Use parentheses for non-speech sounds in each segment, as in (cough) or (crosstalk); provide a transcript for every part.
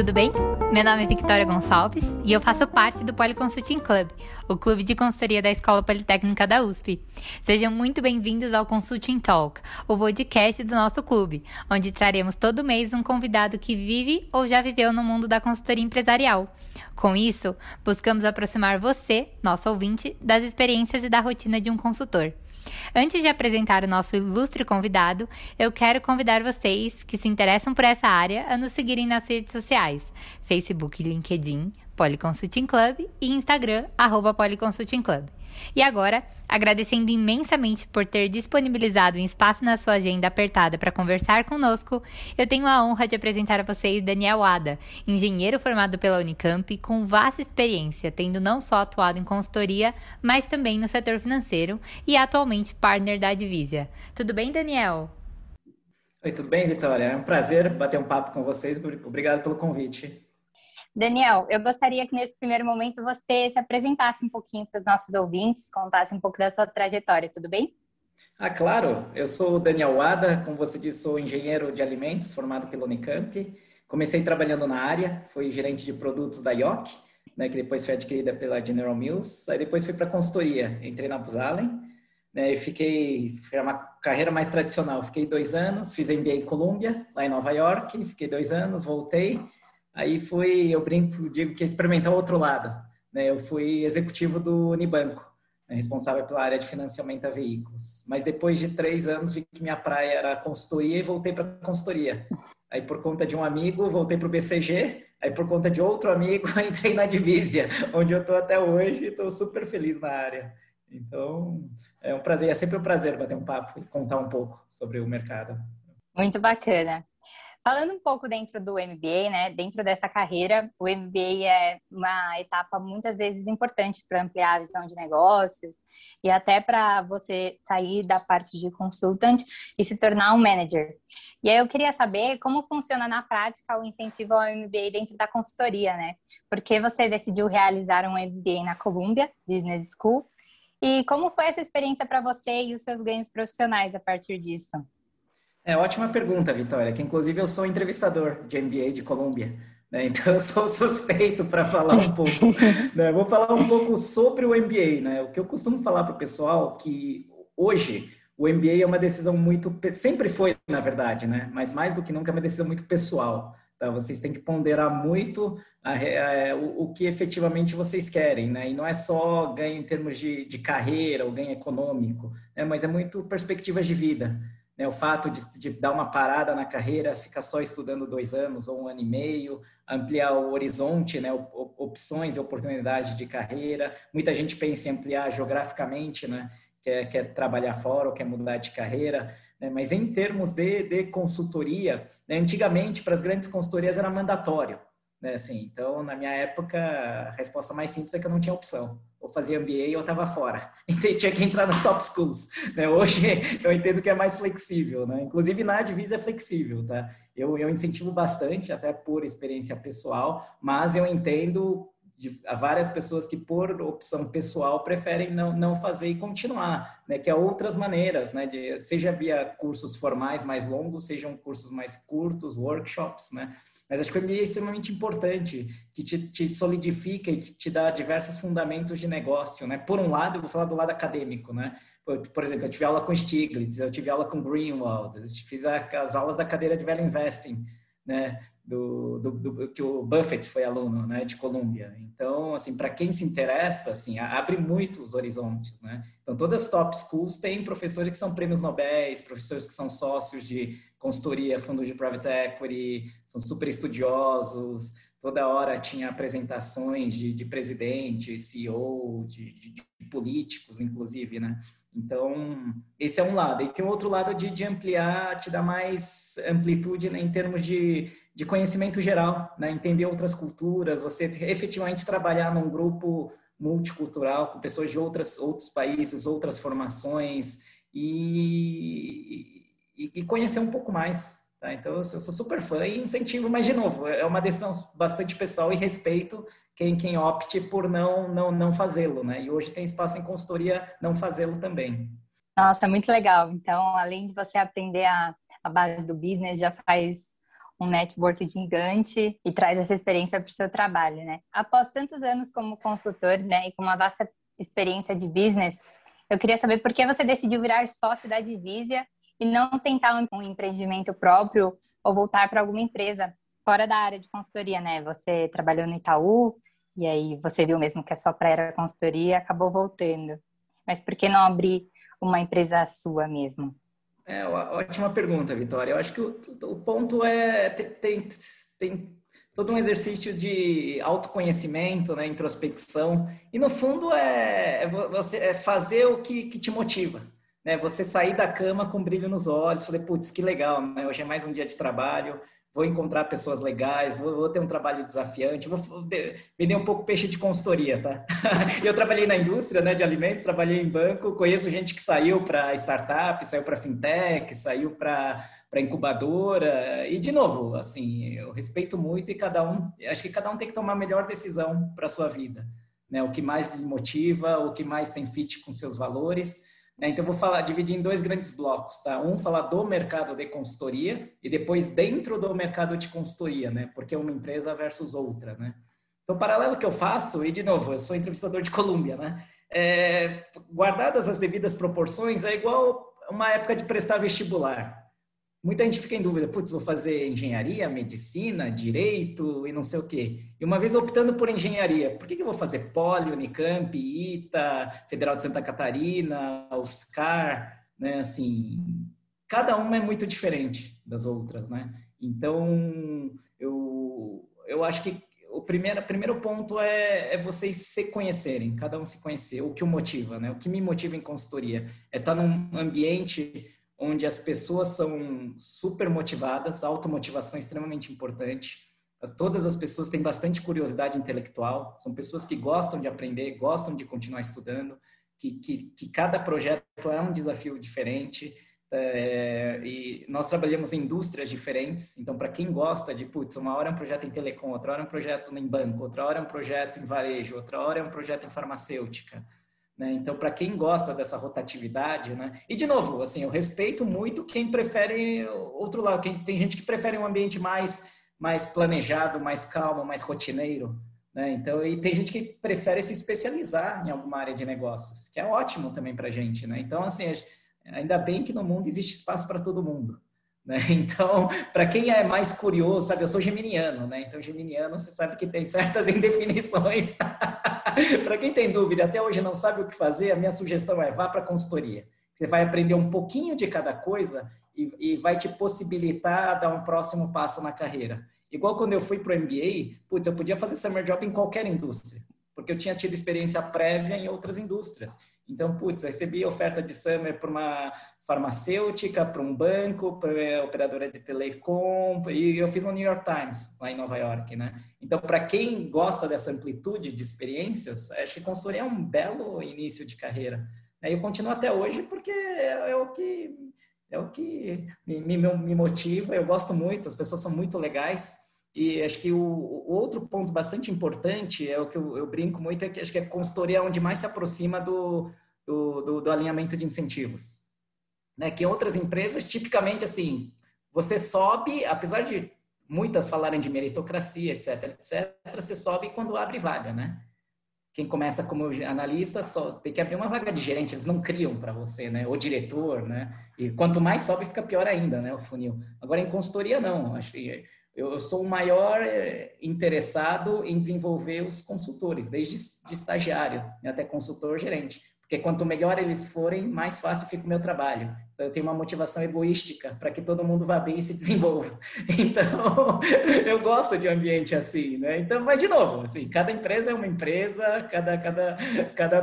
tudo bem? Meu nome é Victoria Gonçalves e eu faço parte do Policonsulting Club, o clube de consultoria da Escola Politécnica da USP. Sejam muito bem-vindos ao Consulting Talk, o podcast do nosso clube, onde traremos todo mês um convidado que vive ou já viveu no mundo da consultoria empresarial. Com isso, buscamos aproximar você, nosso ouvinte, das experiências e da rotina de um consultor. Antes de apresentar o nosso ilustre convidado, eu quero convidar vocês que se interessam por essa área a nos seguirem nas redes sociais: Facebook e LinkedIn, Policonsulting Club e Instagram, arroba Policonsulting Club. E agora, agradecendo imensamente por ter disponibilizado um espaço na sua agenda apertada para conversar conosco, eu tenho a honra de apresentar a vocês Daniel Ada, engenheiro formado pela Unicamp, com vasta experiência, tendo não só atuado em consultoria, mas também no setor financeiro e atualmente partner da Advisia. Tudo bem, Daniel? Oi, tudo bem, Vitória? É um prazer bater um papo com vocês. Obrigado pelo convite. Daniel, eu gostaria que nesse primeiro momento você se apresentasse um pouquinho para os nossos ouvintes, contasse um pouco da sua trajetória, tudo bem? Ah, claro. Eu sou o Daniel Wada, como você disse, sou engenheiro de alimentos formado pela Unicamp. Comecei trabalhando na área, fui gerente de produtos da Yoki, né, que depois foi adquirida pela General Mills. Aí depois fui para consultoria, entrei na Buzalen, né, e fiquei, foi uma carreira mais tradicional. Fiquei dois anos, fiz MBA em Colômbia, lá em Nova York, fiquei dois anos, voltei Aí fui, eu brinco, digo que experimentar o outro lado. Né? Eu fui executivo do Unibanco, né? responsável pela área de financiamento a veículos. Mas depois de três anos vi que minha praia era consultoria e voltei para consultoria. Aí por conta de um amigo voltei para o BCG. Aí por conta de outro amigo (laughs) entrei na Divisia, onde eu estou até hoje. Estou super feliz na área. Então é um prazer, é sempre um prazer bater um papo e contar um pouco sobre o mercado. Muito bacana. Falando um pouco dentro do MBA, né? Dentro dessa carreira, o MBA é uma etapa muitas vezes importante para ampliar a visão de negócios e até para você sair da parte de consultant e se tornar um manager. E aí eu queria saber como funciona na prática o incentivo ao MBA dentro da consultoria, né? Por que você decidiu realizar um MBA na Columbia Business School? E como foi essa experiência para você e os seus ganhos profissionais a partir disso? É ótima pergunta, Vitória, que inclusive eu sou entrevistador de MBA de Colômbia. Né? (laughs) Então eu sou suspeito para falar um pouco. (laughs) né? Vou falar um pouco sobre o MBA. Né? O que eu costumo falar para o pessoal que hoje o MBA é uma decisão muito sempre foi, na verdade, né? Mas mais do que nunca é uma decisão muito pessoal. Tá? Vocês têm que ponderar muito a, a, o, o, que efetivamente vocês querem, né? E não é só ganho em termos de, de carreira ou ganho econômico, né? Mas é muito perspectivas de vida. Né, o fato de, de, dar uma parada na carreira, ficar só estudando dois anos ou um ano e meio, ampliar o horizonte, né, opções e oportunidades de carreira. Muita gente pensa em ampliar geograficamente, né, quer, quer trabalhar fora ou quer mudar de carreira. Né, mas em termos de, de consultoria, né, antigamente para as grandes consultorias era mandatório. Né, assim, então, na minha época, a resposta mais simples é que eu não tinha opção ou fazia MBA ou estava fora. (laughs) Então tinha que entrar nas top schools. Né? Hoje (laughs) eu entendo que é mais flexível, né? Inclusive na Advisa é flexível, tá? Eu, eu incentivo bastante, até por experiência pessoal, mas eu entendo de várias pessoas que por opção pessoal preferem não, não fazer e continuar, né? Que há outras maneiras, né? De, seja via cursos formais mais longos, sejam cursos mais curtos, workshops, né? Mas acho que o MBA é extremamente importante, que te, te solidifica e te dá diversos fundamentos de negócio, né? Por um lado, eu vou falar do lado acadêmico, né? Por, por exemplo, eu tive aula com Stiglitz, eu tive aula com Greenwald, eu fiz a, as aulas da cadeira de Value Investing, né? Do, do, do, que o Buffett foi aluno, né, de Colômbia. Então, assim, para quem se interessa, assim, abre muito os horizontes, né? Então, todas as top schools têm professores que são prêmios Nobel, professores que são sócios de consultoria, fundos de private equity, são super estudiosos, toda hora tinha apresentações de, de presidente, CEO, de, de, de, políticos, inclusive, né? Então, esse é um lado. E tem outro lado de, de ampliar, te dar mais amplitude né, em termos de, de conhecimento geral, né? entender outras culturas, você efetivamente trabalhar num grupo multicultural com pessoas de outras, outros países, outras formações e, e, e conhecer um pouco mais. Tá? Então, eu sou, super fã e incentivo, mas, de novo, é uma decisão bastante pessoal e respeito quem, quem opte por não, não, não fazê-lo. Né? E hoje tem espaço em consultoria não fazê-lo também. Nossa, muito legal. Então, além de você aprender a, a base do business, já faz um network gigante e traz essa experiência para o seu trabalho, né? Após tantos anos como consultor, né, e com uma vasta experiência de business, eu queria saber por que você decidiu virar sócio da Divisia e não tentar um empreendimento próprio ou voltar para alguma empresa fora da área de consultoria, né? Você trabalhou no Itaú e aí você viu mesmo que é só para era consultoria acabou voltando. Mas por que não abrir uma empresa sua mesmo? É, ótima pergunta, Vitória. Eu acho que o, o ponto é tem, tem, todo um exercício de autoconhecimento, né, introspecção, e no fundo é, é você é fazer o que, que te motiva. Né? Você sair da cama com brilho nos olhos, falei, putz, que legal, né? hoje é mais um dia de trabalho, vou encontrar pessoas legais, vou, vou, ter um trabalho desafiante, vou vender um pouco peixe de consultoria, tá? (laughs) eu trabalhei na indústria né, de alimentos, trabalhei em banco, conheço gente que saiu para startup, saiu para fintech, saiu para incubadora, e de novo, assim, eu respeito muito e cada um, acho que cada um tem que tomar a melhor decisão para a sua vida, né? O que mais lhe motiva, o que mais tem fit com seus valores? Então, vou falar, dividir em dois grandes blocos, tá? Um, falar do mercado de consultoria e depois dentro do mercado de consultoria, né? Porque é uma empresa versus outra, né? Então, paralelo que eu faço, e de novo, eu sou entrevistador de Colômbia, né? É, guardadas as devidas proporções, é igual uma época de prestar vestibular. Muita gente fica em dúvida, putz, vou fazer engenharia, medicina, direito e não sei o quê. E uma vez optando por engenharia, por que, que eu vou fazer Poli, Unicamp, ITA, Federal de Santa Catarina, UFSCar, né? Assim, cada uma é muito diferente das outras, né? Então, eu, eu acho que o primeiro, primeiro ponto é, é vocês se conhecerem, cada um se conhecer, o que o motiva, né? O que me motiva em consultoria é estar num ambiente onde as pessoas são super motivadas, automotivação é extremamente importante. Todas as pessoas têm bastante curiosidade intelectual, são pessoas que gostam de aprender, gostam de continuar estudando, que, que, que cada projeto é um desafio diferente. É, e nós trabalhamos em indústrias diferentes, então, para quem gosta de, putz, uma hora é um projeto em telecom, outra hora é um projeto em banco, outra hora é um projeto em varejo, outra hora é um projeto em farmacêutica. Né? Então, para quem gosta dessa rotatividade, né? e de novo, assim, eu respeito muito quem prefere outro lado. Quem, tem gente que prefere um ambiente mais, mais planejado, mais calmo, mais rotineiro. Né? Então, e tem gente que prefere se especializar em alguma área de negócios, que é ótimo também para a gente. Né? Então, assim, ainda bem que no mundo existe espaço para todo mundo. Né? (laughs) Então, para quem é mais curioso, sabe, eu sou geminiano, né? Então, geminiano, você sabe que tem certas (laughs) indefinições. (laughs) para quem tem dúvida, até hoje não sabe o que fazer, a minha sugestão é vá para a consultoria. Você vai aprender um pouquinho de cada coisa e, e, vai te possibilitar dar um próximo passo na carreira. Igual quando eu fui para o MBA, putz, eu podia fazer summer job em qualquer indústria, porque eu tinha tido experiência prévia em outras indústrias. Então, putz, recebi oferta de summer para uma farmacêutica, para um banco, para operadora de telecom, e eu fiz no New York Times, lá em Nova York, né? Então, para quem gosta dessa amplitude de experiências, acho que consultoria é um belo início de carreira. Eu continuo até hoje porque é, é o que é o que me, me, me, motiva, eu gosto muito, as pessoas são muito legais, e acho que o, o outro ponto bastante importante é o que eu, eu, brinco muito, é que acho que a consultoria é onde mais se aproxima do, do, do, do alinhamento de incentivos né? Que outras empresas, tipicamente assim, você sobe, apesar de muitas falarem de meritocracia, etc, etc, você sobe quando abre vaga, né? Quem começa como analista só tem que abrir uma vaga de gerente, eles não criam para você, né? Ou diretor, né? E quanto mais sobe, fica pior ainda, né? O funil. Agora, em consultoria, não. Acho que eu sou o maior eh, interessado em desenvolver os consultores, desde de estagiário até consultor gerente. Porque quanto melhor eles forem, mais fácil fica o meu trabalho. Então, eu tenho uma motivação egoística para que todo mundo vá bem e se (laughs) desenvolva. Então, (laughs) eu gosto de um ambiente assim, né? Então, vai de novo, assim, cada empresa é uma empresa, cada, cada, cada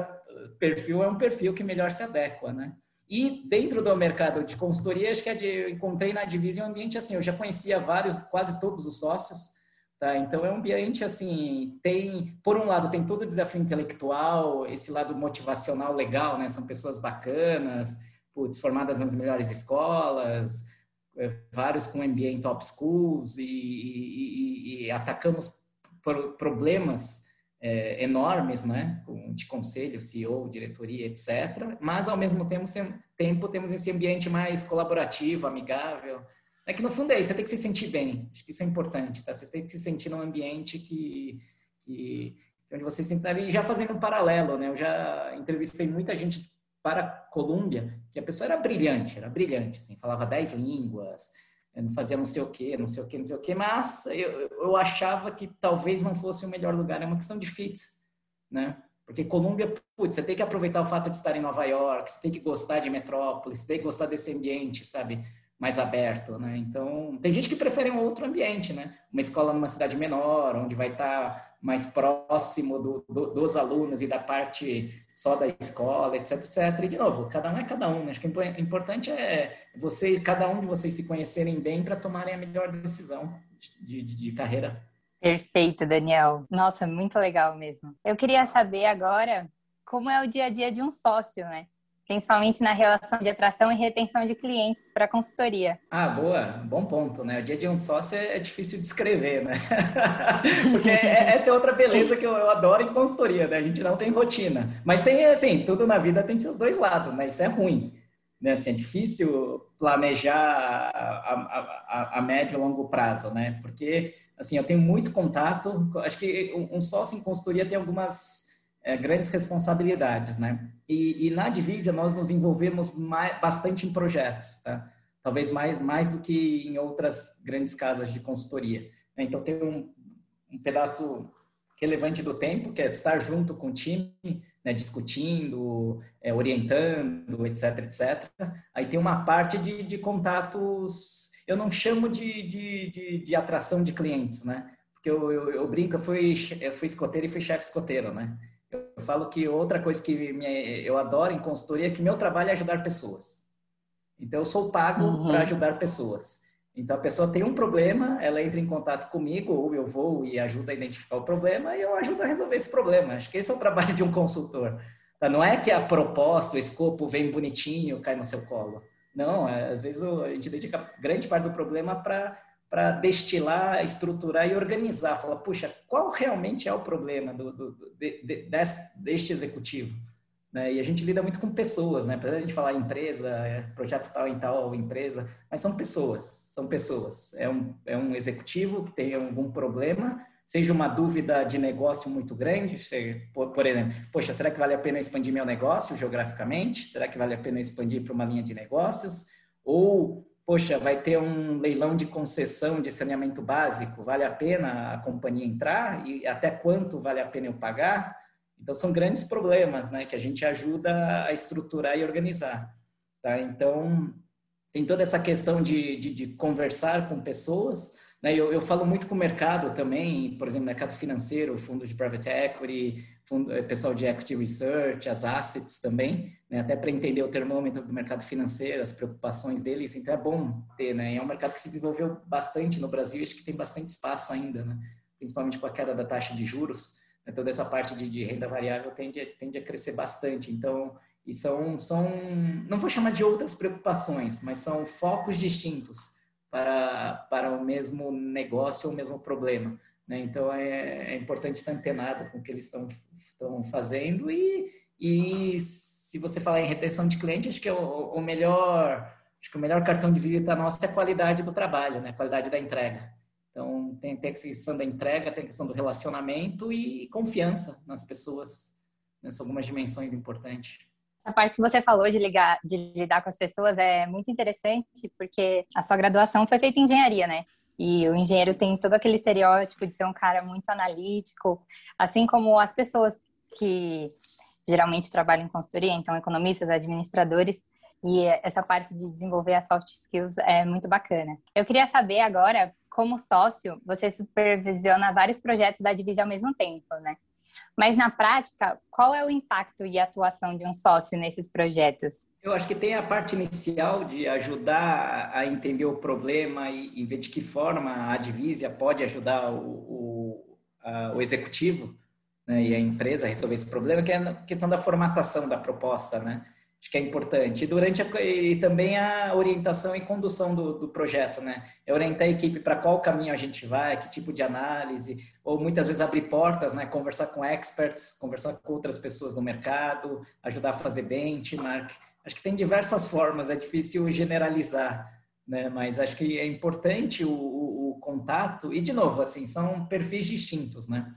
perfil é um perfil que melhor se adequa, né? E dentro do mercado de consultoria, acho que é de, encontrei na Divisão um ambiente assim, eu já conhecia vários, quase todos os sócios, Tá? Então é um ambiente assim, tem, por um lado, tem todo o desafio intelectual, esse lado motivacional legal, né? São pessoas bacanas, putz, formadas nas melhores escolas, é, vários com MBA em top schools e, e, e atacamos problemas é, enormes, né? De conselho, CEO, diretoria, etc. Mas ao mesmo tempo, tempo temos esse ambiente mais colaborativo, amigável, É que no fundo é isso, você tem que se sentir bem. Acho que isso é importante, tá? Você tem que se sentir num ambiente que, que onde você se sente. E já fazendo um paralelo, né? Eu já entrevistei muita gente para a Colômbia, que a pessoa era brilhante, era brilhante, assim, falava dez línguas, não fazia não sei o quê, não sei o quê, não sei o quê, mas eu, eu achava que talvez não fosse o melhor lugar, é uma questão de fit, né? Porque Colômbia, putz, você tem que aproveitar o fato de estar em Nova York, você tem que gostar de metrópole, você tem que gostar desse ambiente, sabe? Mais aberto, né? Então, tem gente que prefere um outro ambiente, né? Uma escola numa cidade menor, onde vai estar mais próximo do, do, dos alunos e da parte só da escola, etc, etc. E, de novo, cada um é cada um. Né? Acho que o importante é você, cada um de vocês se conhecerem bem para tomarem a melhor decisão de, de, de carreira. Perfeito, Daniel. Nossa, muito legal mesmo. Eu queria saber agora como é o dia a dia de um sócio, né? Principalmente na relação de atração e retenção de clientes para a consultoria. Ah, boa, bom ponto, né? O dia de um sócio é difícil de escrever, né? (laughs) Porque é, essa é outra beleza que eu, adoro em consultoria, né? A gente não tem rotina, mas tem assim, tudo na vida tem seus dois lados, né? Isso é ruim, né? Assim, é difícil planejar a, a, a médio e longo prazo, né? Porque assim, eu tenho muito contato, acho que um sócio em consultoria tem algumas é, grandes responsabilidades, né? E, e, na Divisa nós nos envolvemos mais, bastante em projetos, tá? Talvez mais, mais do que em outras grandes casas de consultoria. Né? Então tem um, um, pedaço relevante do tempo, que é estar junto com o time, né? discutindo, é, orientando, etc, etc. Aí tem uma parte de, de contatos, eu não chamo de, de, de, atração de clientes, né? Porque eu, eu, eu brinco, eu fui, eu fui escoteiro e fui chefe escoteiro, né? Eu falo que outra coisa que me, eu adoro em consultoria é que meu trabalho é ajudar pessoas. Então, eu sou pago uhum. para ajudar pessoas. Então, a pessoa tem um problema, ela entra em contato comigo, ou eu vou e ajudo a identificar o problema, e eu ajudo a resolver esse problema. Acho que esse é o trabalho de um consultor. Tá? Não é que a proposta, o escopo vem bonitinho, cai no seu colo. Não, é, às vezes a gente dedica grande parte do problema para para destilar, estruturar e organizar. Falar, puxa, qual realmente é o problema do, do, de, de, deste executivo? Né? E a gente lida muito com pessoas, né? Apesar de a gente falar empresa, é, projeto tal em tal empresa, mas são pessoas, são pessoas. É um, é um executivo que tem algum problema, seja uma dúvida de negócio muito grande, por, por exemplo, poxa, será que vale a pena expandir meu negócio geograficamente? Será que vale a pena expandir para uma linha de negócios? Ou poxa, vai ter um leilão de concessão de saneamento básico, vale a pena a companhia entrar e até quanto vale a pena eu pagar? Então são grandes problemas, né, que a gente ajuda a estruturar e organizar, tá? Então tem toda essa questão de, de, de conversar com pessoas, né? Eu, eu falo muito com o mercado também, por exemplo, mercado financeiro, fundos de private equity, pessoal de equity research, as assets também, né? até para entender o termômetro do mercado financeiro, as preocupações deles, então é bom ter, né? É um mercado que se desenvolveu bastante no Brasil, acho que tem bastante espaço ainda, né? Principalmente com a queda da taxa de juros, né? toda essa parte de, de renda variável tende, tende a crescer bastante. Então, e são, são, não vou chamar de outras preocupações, mas são focos distintos para, para o mesmo negócio ou o mesmo problema. Né? Então, é, é, importante estar antenado com o que eles estão, estão fazendo e, e se você falar em retenção de cliente, acho que é o, o melhor acho que o melhor cartão de visita nosso é a qualidade do trabalho, né? A qualidade da entrega. Então, tem, tem a questão da entrega, tem a questão do relacionamento e confiança nas pessoas. Nessas algumas dimensões importantes. A parte que você falou de, ligar, de lidar com as pessoas é muito interessante, porque a sua graduação foi feita em engenharia, né? E o engenheiro tem todo aquele estereótipo de ser um cara muito analítico, assim como as pessoas que geralmente trabalham em consultoria, então economistas, administradores, e essa parte de desenvolver as soft skills é muito bacana. Eu queria saber agora, como sócio, você supervisiona vários projetos da Divisa ao mesmo tempo, né? Mas na prática, qual é o impacto e atuação de um sócio nesses projetos? Eu acho que tem a parte inicial de ajudar a entender o problema e, e ver de que forma a divísia pode ajudar o, o, a, o executivo né, e a empresa resolver esse problema, que é a questão da formatação da proposta, né? acho que é importante. E durante a, e também a orientação e condução do, do projeto, né? É orientar a equipe para qual caminho a gente vai, que tipo de análise, ou muitas vezes abrir portas, né? Conversar com experts, conversar com outras pessoas no mercado, ajudar a fazer benchmark. Acho que tem diversas formas, é difícil generalizar. né? Mas acho que é importante o, o, o contato e de novo, assim, são perfis distintos, né?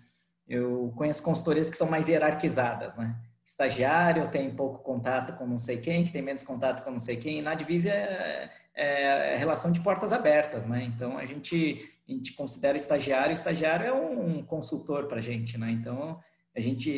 Eu conheço consultorias que são mais hierarquizadas, né? Estagiário tem pouco contato com não sei quem, que tem menos contato com não sei quem. Na divisa é, é, é relação de portas abertas, né? Então a gente a gente considera estagiário, estagiário é um, consultor para a gente, né? Então a gente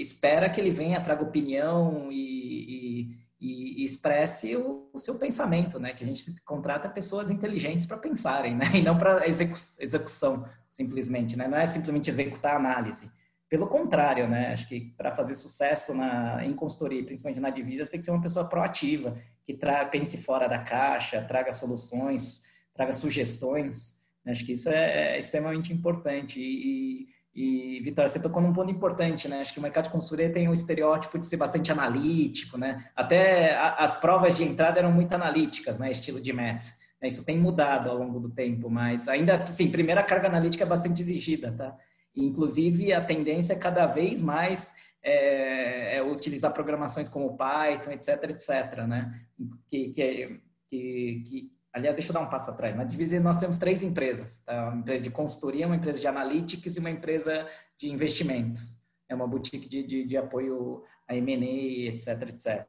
espera que ele venha, traga opinião e, e, e expresse o, o, seu pensamento, né? Que a gente contrata pessoas inteligentes para pensarem, né? (laughs) E não para execu execução, simplesmente, né? Não é simplesmente executar a análise. Pelo contrário, né? Acho que para fazer sucesso na, em consultoria, principalmente na divisas, tem que ser uma pessoa proativa, que tra pense fora da caixa, traga soluções, traga sugestões. Acho que isso é, é extremamente importante. E, e, Vitória, você tocou num ponto importante, né? Acho que o mercado de consultoria tem o estereótipo de ser bastante analítico, né? Até as provas de entrada eram muito analíticas, né? Estilo de MET. Né? Isso tem mudado ao longo do tempo, mas ainda, sim, primeira carga analítica é bastante exigida, tá? Inclusive, a tendência é cada vez mais é, é utilizar programações como Python, etc, etc, né? Que, que, que, que Aliás, deixa eu dar um passo atrás. Na Divisa nós temos três empresas, tá? Uma empresa de consultoria, uma empresa de analytics e uma empresa de investimentos. É uma boutique de, de, de apoio a M&A, etc, etc.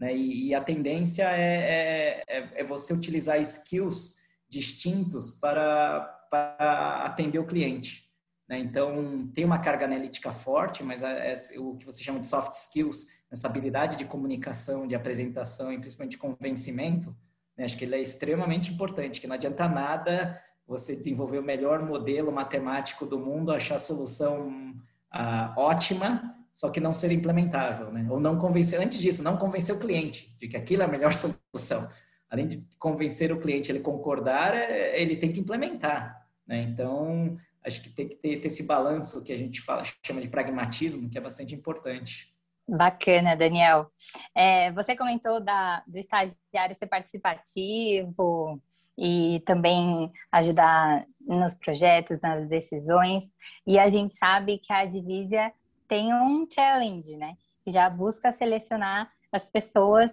Né? E, e, a tendência é, é, é, você utilizar skills distintos para, para atender o cliente. Né? Então, tem uma carga analítica forte, mas é, é o que você chama de soft skills, essa habilidade de comunicação, de apresentação e principalmente de convencimento, né? Acho que ele é extremamente importante, que não adianta nada você desenvolver o melhor modelo matemático do mundo, achar a solução ah, ótima, só que não ser implementável, né? Ou não convencer, antes disso, não convencer o cliente de que aquilo é a melhor (laughs) solução. Além de convencer o cliente, ele concordar, é, ele tem que implementar, né? Então, acho que tem que ter, ter esse balanço que a gente fala, chama de pragmatismo, que é bastante importante. Bacana, Daniel. É, você comentou da, do estagiário ser participativo e também ajudar nos projetos, nas decisões. E a gente sabe que a Divisa tem um challenge, né? Que já busca selecionar as pessoas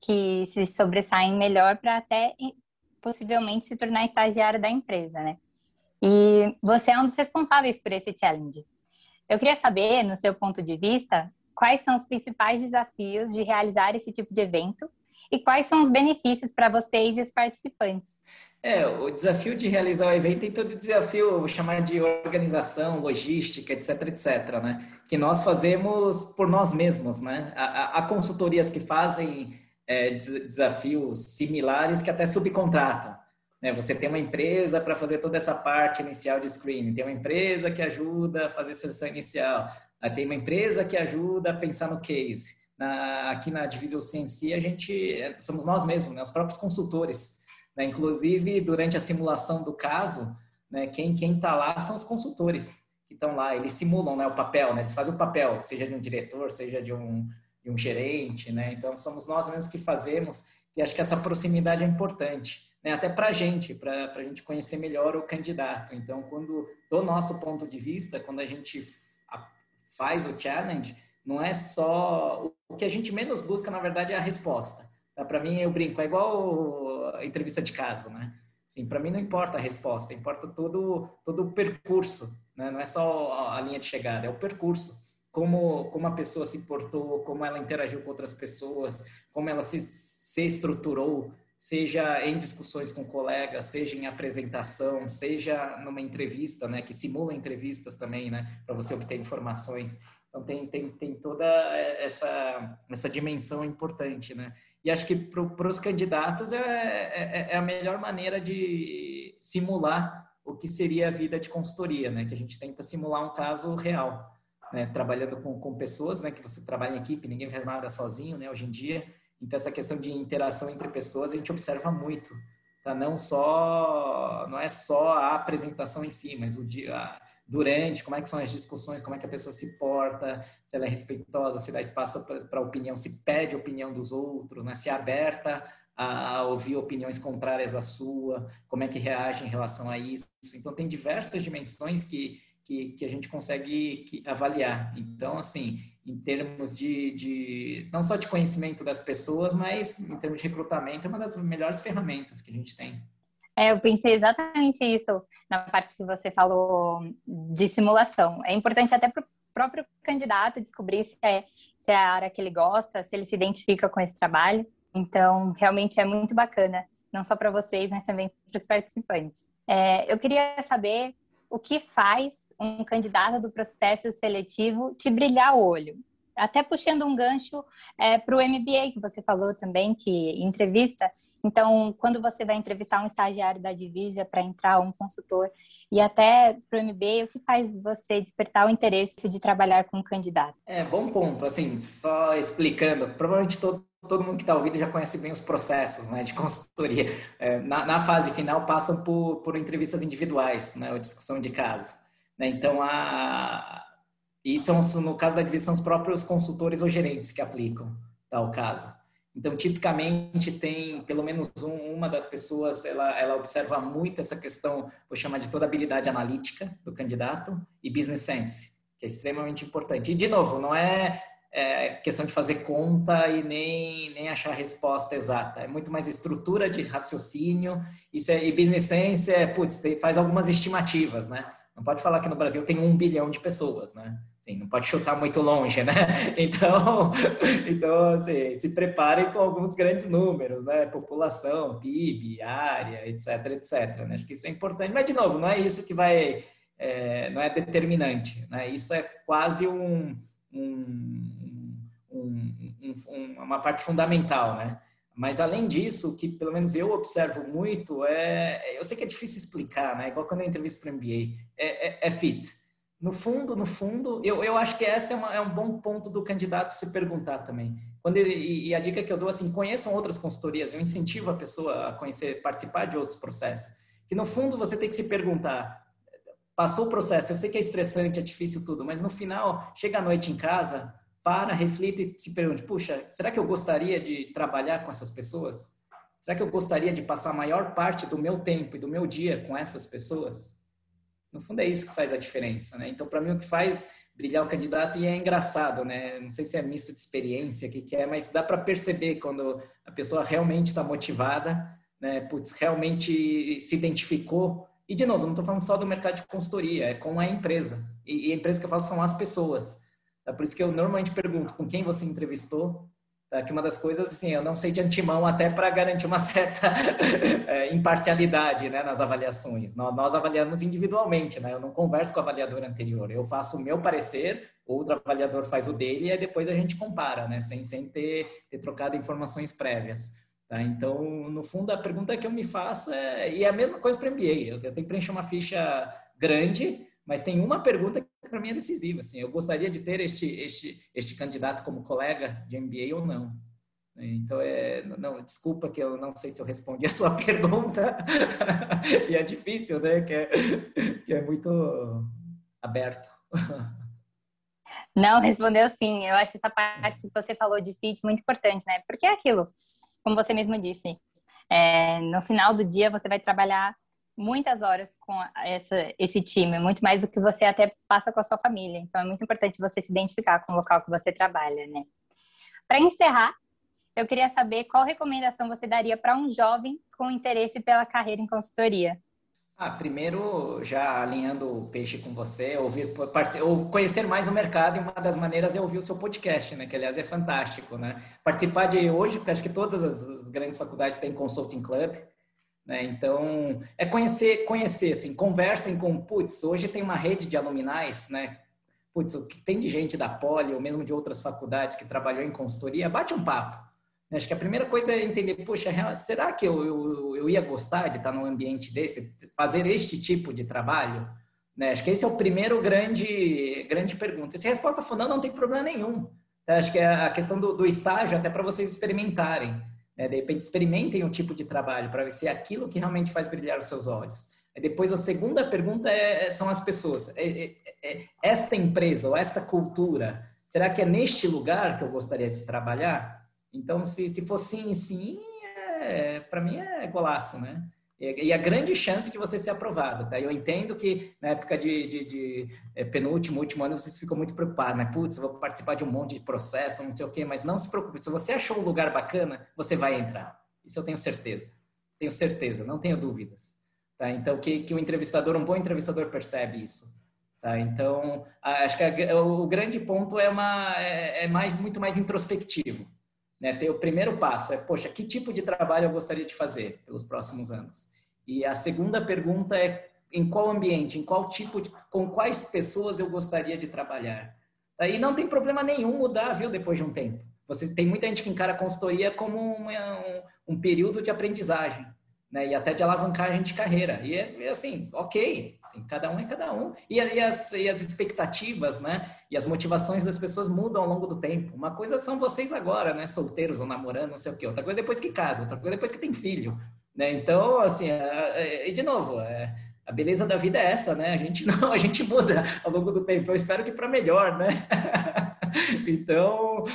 que se sobressaem melhor para até possivelmente se tornar estagiário da empresa, né? E você é um dos responsáveis por esse challenge. Eu queria saber, no seu ponto de vista, quais são os principais desafios de realizar esse tipo de evento e quais são os benefícios para vocês e os participantes? É, o desafio de realizar o evento tem todo o desafio, vou chamar de organização, logística, etc, etc, né? Que nós fazemos por nós mesmos, né? Há, consultorias que fazem é, desafios similares que até subcontratam. Né? Você tem uma empresa para fazer toda essa parte inicial de screening, tem uma empresa que ajuda a fazer a seleção inicial, tem uma empresa que ajuda a pensar no case. Na, aqui na Divisão CNC, a gente é, somos nós mesmos, né, os próprios consultores. Né? Inclusive, durante a simulação do caso, né, quem está lá são os consultores que estão lá. Eles simulam né, o papel, né, eles fazem o papel, seja de um diretor, seja de um, de um gerente. Né? Então, somos nós mesmos que fazemos, e acho que essa proximidade é importante. Né, até para a gente, para a gente conhecer melhor o candidato. Então, quando, do nosso ponto de vista, quando a gente faz o challenge, não é só. O que a gente menos busca, na verdade, é a resposta. Tá? Para mim, eu brinco, é igual a entrevista de caso, né? Sim, para mim não importa a resposta, importa todo, todo o percurso, né? Não é só a linha de chegada, é o percurso. Como, como a pessoa se portou, como ela interagiu com outras pessoas, como ela se, se estruturou, seja em discussões com colegas, seja em apresentação, seja numa entrevista, né, que simula entrevistas também, né, para você obter informações. Então tem, tem, tem toda essa, essa dimensão importante, né? E acho que para os candidatos é, é, é, a melhor maneira de simular o que seria a vida de consultoria, né? Que a gente tenta simular um caso real, né? Trabalhando com, com pessoas, né? Que você trabalha em equipe, ninguém faz nada sozinho, né? Hoje em dia, então, essa questão de interação entre pessoas a gente observa muito. Tá? Não só, não é só a apresentação em si, mas o dia, durante, como é que são as discussões, como é que a pessoa se porta, se ela é respeitosa, se dá espaço para opinião, se pede opinião dos outros, né? se é aberta a ouvir opiniões contrárias à sua, como é que reage em relação a isso. Então, tem diversas dimensões que, que, que a gente consegue avaliar. Então, assim, em termos de, de, não só de conhecimento das pessoas, mas em termos de recrutamento, é uma das melhores ferramentas que a gente tem. É, eu pensei exatamente isso na parte que você falou de simulação. É importante até para o próprio candidato descobrir se é, se é a área que ele gosta, se ele se identifica com esse trabalho. Então, realmente é muito bacana, não só para vocês, mas também para os participantes. É, eu queria saber o que faz um candidato do processo seletivo te brilhar o olho. Até puxando um gancho é, para o MBA que você falou também, que entrevista. Então, quando você vai entrevistar um estagiário da Divisa para entrar um consultor e até para o MBA, o que faz você despertar o interesse de trabalhar com um candidato? É, bom ponto. Assim, só explicando, provavelmente todo, todo mundo que está ouvindo já conhece bem os processos né, de (laughs) consultoria. É, na, na, fase final, passam por, por entrevistas individuais, né, ou discussão de caso. Né? Então, a, e são, no caso da divisão, os próprios consultores ou gerentes que aplicam tal caso. Então, tipicamente, tem pelo menos um, uma das pessoas, ela, ela observa muito essa questão, vou chamar de toda habilidade analítica do candidato e business sense, que é extremamente importante. E, de novo, não é, é questão de fazer conta e nem, nem achar a resposta exata. É muito mais estrutura de raciocínio. Isso é, e business sense é, putz, faz algumas estimativas, né? Não pode falar que no Brasil tem um bilhão de pessoas, né? Assim, não pode chutar muito longe, né? (laughs) Então, (laughs) então assim, se preparem com alguns grandes números, né? População, PIB, área, etc, etc. Né? Acho que isso é importante. Mas, de novo, não é isso que vai... É, não é determinante, né? Isso é quase um, um, um, um uma parte fundamental, né? Mas além disso, o que pelo menos eu observo muito é, eu sei que é difícil explicar, né? Igual quando eu entrevisto para MBA, é, é, é, fit. No fundo, no fundo, eu, eu acho que essa é, uma, é um bom ponto do candidato se perguntar também. Quando ele, e a dica que eu dou assim, conheçam outras consultorias. Eu incentivo a pessoa a conhecer, participar de outros processos. Que no fundo você tem que se perguntar, passou o processo, eu sei que é estressante, é difícil tudo, mas no final, chega à noite em casa, para, reflita e se pergunte: puxa, será que eu gostaria de trabalhar com essas pessoas? Será que eu gostaria de passar a maior parte do meu tempo e do meu dia com essas pessoas? No fundo, é isso que faz a diferença, né? Então, para mim, o que faz brilhar o candidato, e é engraçado, né? Não sei se é misto de experiência, o que, que é, mas dá para perceber quando a pessoa realmente está motivada, né? Putz, realmente se identificou. E, de novo, não estou falando só do mercado de consultoria, é com a empresa. E, e a empresa que eu falo são as pessoas. É por isso que eu normalmente pergunto com quem você entrevistou, tá? que uma das coisas, assim, eu não sei de antemão até para garantir uma (laughs) certa é, imparcialidade né, nas avaliações. Nós, nós, avaliamos individualmente, né? eu não converso com o avaliador anterior, eu faço o meu parecer, outro avaliador faz o dele e aí depois a gente compara, né? sem, sem ter, ter trocado informações prévias. Tá? Então, no fundo, a pergunta que eu me faço é, e é a mesma coisa para o MBA, eu, tenho que preencher uma ficha grande, mas tem uma pergunta que para mim é decisiva. Assim, eu gostaria de ter este, este, este candidato como colega de MBA ou não. Então, é, não, desculpa que eu não sei se eu respondi a sua (laughs) pergunta, e é difícil, né? Que é, que é muito aberto. Não, respondeu sim. Eu acho essa parte que você falou de fit muito importante, né? Porque é aquilo, como você mesmo disse, é, no final do dia você vai trabalhar muitas horas com essa, esse time, muito mais do que você até passa com a sua família. Então é muito importante você se identificar com o local que você trabalha, né? Para encerrar, eu queria saber qual recomendação você daria para um jovem com interesse pela carreira em consultoria. Ah, primeiro, já alinhando o peixe com você, ouvir, ou conhecer mais o mercado e uma das maneiras é ouvir o seu podcast, né? Que aliás é fantástico, né? Participar de hoje, porque acho que todas as grandes faculdades têm consulting club, né? Então, é conhecer, conhecer, assim, conversem com, putz, hoje tem uma rede de aluminais, né? Putz, o que tem de gente da Poli ou mesmo de outras faculdades que trabalhou em consultoria, bate um papo. Né? Acho que a primeira coisa é entender, puxa, será que eu, eu, eu ia gostar de estar num ambiente desse, fazer este tipo de trabalho? Né? Acho que esse é o primeiro grande, grande pergunta. Se a resposta for não, não tem problema nenhum. Acho que é a questão do, do estágio, até para vocês experimentarem. Né? De repente, experimentem um tipo de trabalho para ver se é aquilo que realmente faz brilhar os seus olhos. E depois, a segunda pergunta é, é são as pessoas. É, é, é, esta empresa ou esta cultura, será que é neste lugar que eu gostaria de trabalhar? Então, se, se for sim, sim, é, para mim é golaço, né? E, a grande chance de você ser aprovado. Tá? Eu entendo que na época de, de, de é, penúltimo, último ano, vocês ficam muito preocupados, né? Putz, vou participar de um monte de processo, não sei o quê, mas não se preocupe. Se você achou um lugar bacana, você vai entrar. Isso eu tenho certeza. Tenho certeza, não tenho dúvidas. Tá? Então, que, que o entrevistador, um bom entrevistador, percebe isso. Tá? Então, acho que a, o grande ponto é, uma, é, é mais, muito mais introspectivo. Né? Ter o primeiro passo é, poxa, que tipo de trabalho eu gostaria de fazer pelos próximos anos? E a segunda pergunta é em qual ambiente, em qual tipo de, com quais pessoas eu gostaria de trabalhar. Aí não tem problema nenhum mudar, viu, depois de um tempo. Você tem muita gente que encara a consultoria como um, um período de aprendizagem né? E até de alavancagem de carreira. E é, é assim, ok, assim, cada um é cada um. E, e, as, e as expectativas, né? E as motivações das pessoas mudam ao longo do tempo. Uma coisa são vocês agora, né? Solteiros ou namorando, não sei o quê. Outra coisa depois que casa, outra coisa depois que tem filho, né? Então, assim, é, é, e de novo, é, a beleza da vida é essa, né? A gente não, (laughs) a gente muda ao longo do tempo. Eu espero que para melhor, né? (laughs) então,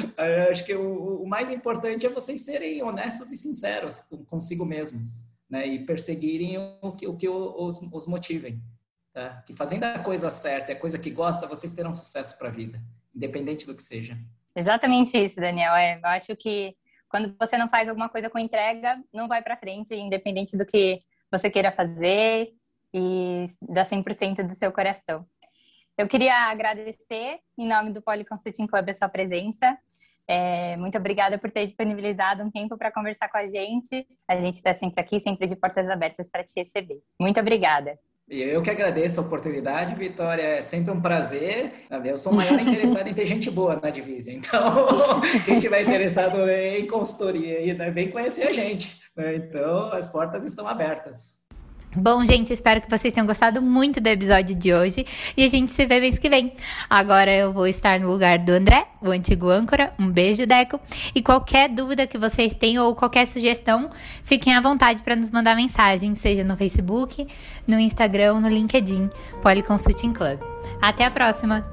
acho que o, o, mais importante é vocês serem honestos e sinceros consigo mesmos né, e perseguirem o que, o que os, os motivem. Tá? Que fazendo a coisa certa, a coisa que gosta, vocês terão sucesso para a vida, independente do que seja. Exatamente isso, Daniel. É, eu acho que quando você não faz alguma coisa com entrega, não vai para frente, independente do que você queira fazer e dá 100% do seu coração. Eu queria agradecer, em nome do Poly Consulting Club, a sua presença. É, muito obrigada por ter disponibilizado um tempo para conversar com a gente. A gente está sempre aqui, sempre de portas abertas para te receber. Muito obrigada. Eu que agradeço a oportunidade, Vitória. É sempre um prazer. Eu sou o maior (laughs) interessado em ter gente boa na Divisa. Então, (laughs) quem tiver interessado em consultoria, né, vem conhecer a gente. Né? Então, as portas estão abertas. Bom, gente, espero que vocês tenham gostado muito do episódio de hoje e a gente se vê mês que vem. Agora eu vou estar no lugar do André, o antigo âncora. Um beijo, Deco. E qualquer dúvida que vocês tenham ou qualquer sugestão, fiquem à vontade para nos mandar mensagem, seja no Facebook, no Instagram no LinkedIn, Polyconsulting Club. Até a próxima!